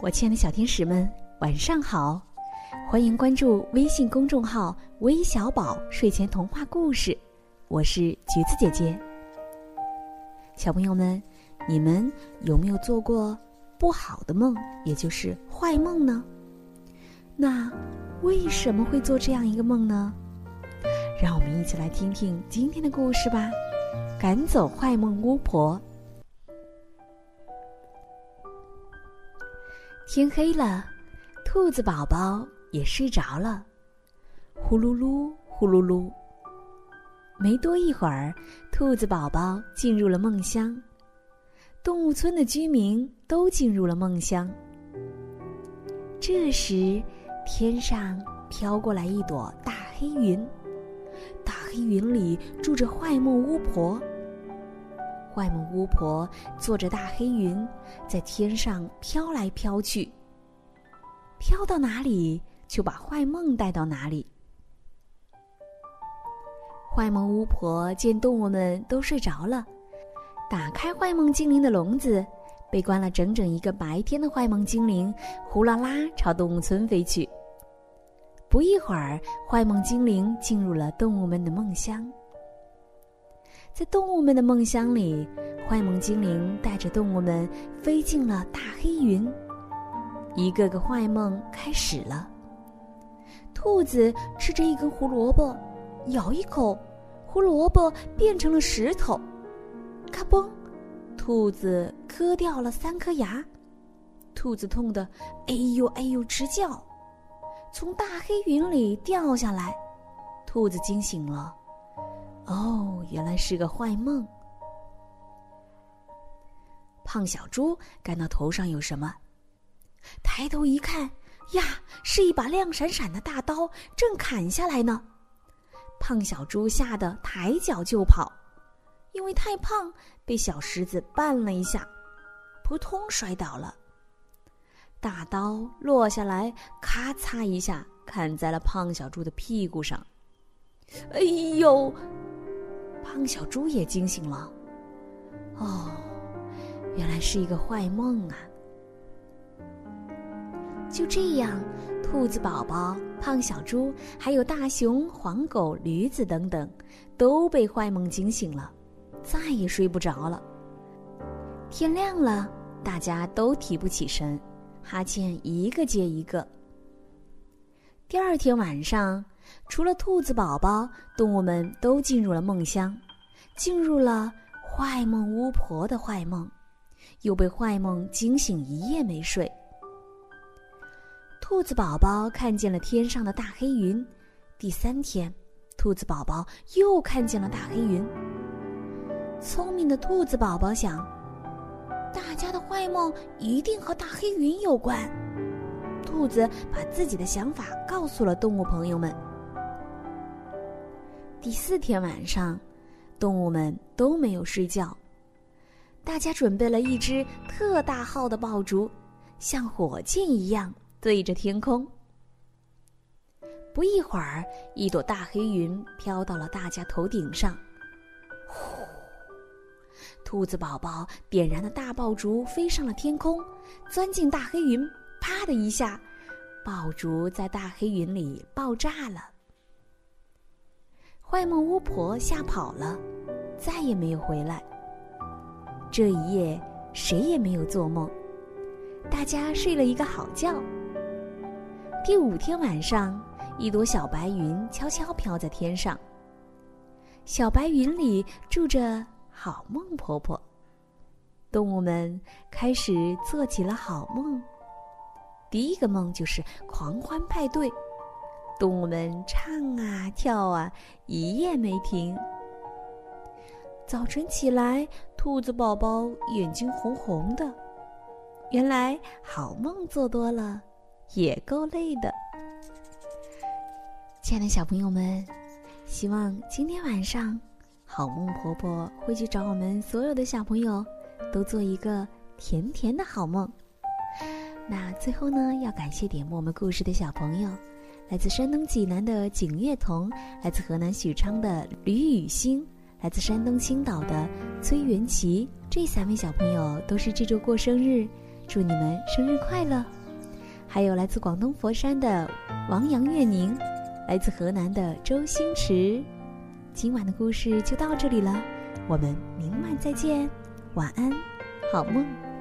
我亲爱的小天使们，晚上好！欢迎关注微信公众号“微小宝睡前童话故事”，我是橘子姐姐。小朋友们，你们有没有做过不好的梦，也就是坏梦呢？那为什么会做这样一个梦呢？让我们一起来听听今天的故事吧。赶走坏梦巫婆。天黑了，兔子宝宝也睡着了，呼噜噜，呼噜噜。没多一会儿，兔子宝宝进入了梦乡，动物村的居民都进入了梦乡。这时，天上飘过来一朵大黑云，大黑云里住着坏梦巫婆。坏梦巫婆坐着大黑云，在天上飘来飘去。飘到哪里，就把坏梦带到哪里。坏梦巫婆见动物们都睡着了，打开坏梦精灵的笼子，被关了整整一个白天的坏梦精灵，呼啦啦朝动物村飞去。不一会儿，坏梦精灵进入了动物们的梦乡。在动物们的梦乡里，坏梦精灵带着动物们飞进了大黑云。一个个坏梦开始了。兔子吃着一根胡萝卜，咬一口，胡萝卜变成了石头，咔嘣，兔子磕掉了三颗牙。兔子痛得哎呦哎呦直叫，从大黑云里掉下来。兔子惊醒了。哦，原来是个坏梦。胖小猪感到头上有什么，抬头一看，呀，是一把亮闪闪的大刀，正砍下来呢。胖小猪吓得抬脚就跑，因为太胖，被小石子绊了一下，扑通摔倒了。大刀落下来，咔嚓一下砍在了胖小猪的屁股上。哎呦！胖小猪也惊醒了，哦，原来是一个坏梦啊！就这样，兔子宝宝、胖小猪，还有大熊、黄狗、驴子等等，都被坏梦惊醒了，再也睡不着了。天亮了，大家都提不起神，哈欠一个接一个。第二天晚上。除了兔子宝宝，动物们都进入了梦乡，进入了坏梦巫婆的坏梦，又被坏梦惊醒，一夜没睡。兔子宝宝看见了天上的大黑云，第三天，兔子宝宝又看见了大黑云。聪明的兔子宝宝想，大家的坏梦一定和大黑云有关。兔子把自己的想法告诉了动物朋友们。第四天晚上，动物们都没有睡觉。大家准备了一只特大号的爆竹，像火箭一样对着天空。不一会儿，一朵大黑云飘到了大家头顶上。呼！兔子宝宝点燃的大爆竹飞上了天空，钻进大黑云，啪的一下，爆竹在大黑云里爆炸了。坏梦巫婆吓跑了，再也没有回来。这一夜，谁也没有做梦，大家睡了一个好觉。第五天晚上，一朵小白云悄悄飘在天上。小白云里住着好梦婆婆。动物们开始做起了好梦。第一个梦就是狂欢派对。动物们唱啊跳啊，一夜没停。早晨起来，兔子宝宝眼睛红红的，原来好梦做多了，也够累的。亲爱的小朋友们，希望今天晚上，好梦婆婆会去找我们所有的小朋友，都做一个甜甜的好梦。那最后呢，要感谢点播我们故事的小朋友。来自山东济南的景月彤，来自河南许昌的吕雨欣，来自山东青岛的崔元琪，这三位小朋友都是这周过生日，祝你们生日快乐！还有来自广东佛山的王阳月宁，来自河南的周星驰。今晚的故事就到这里了，我们明晚再见，晚安，好梦。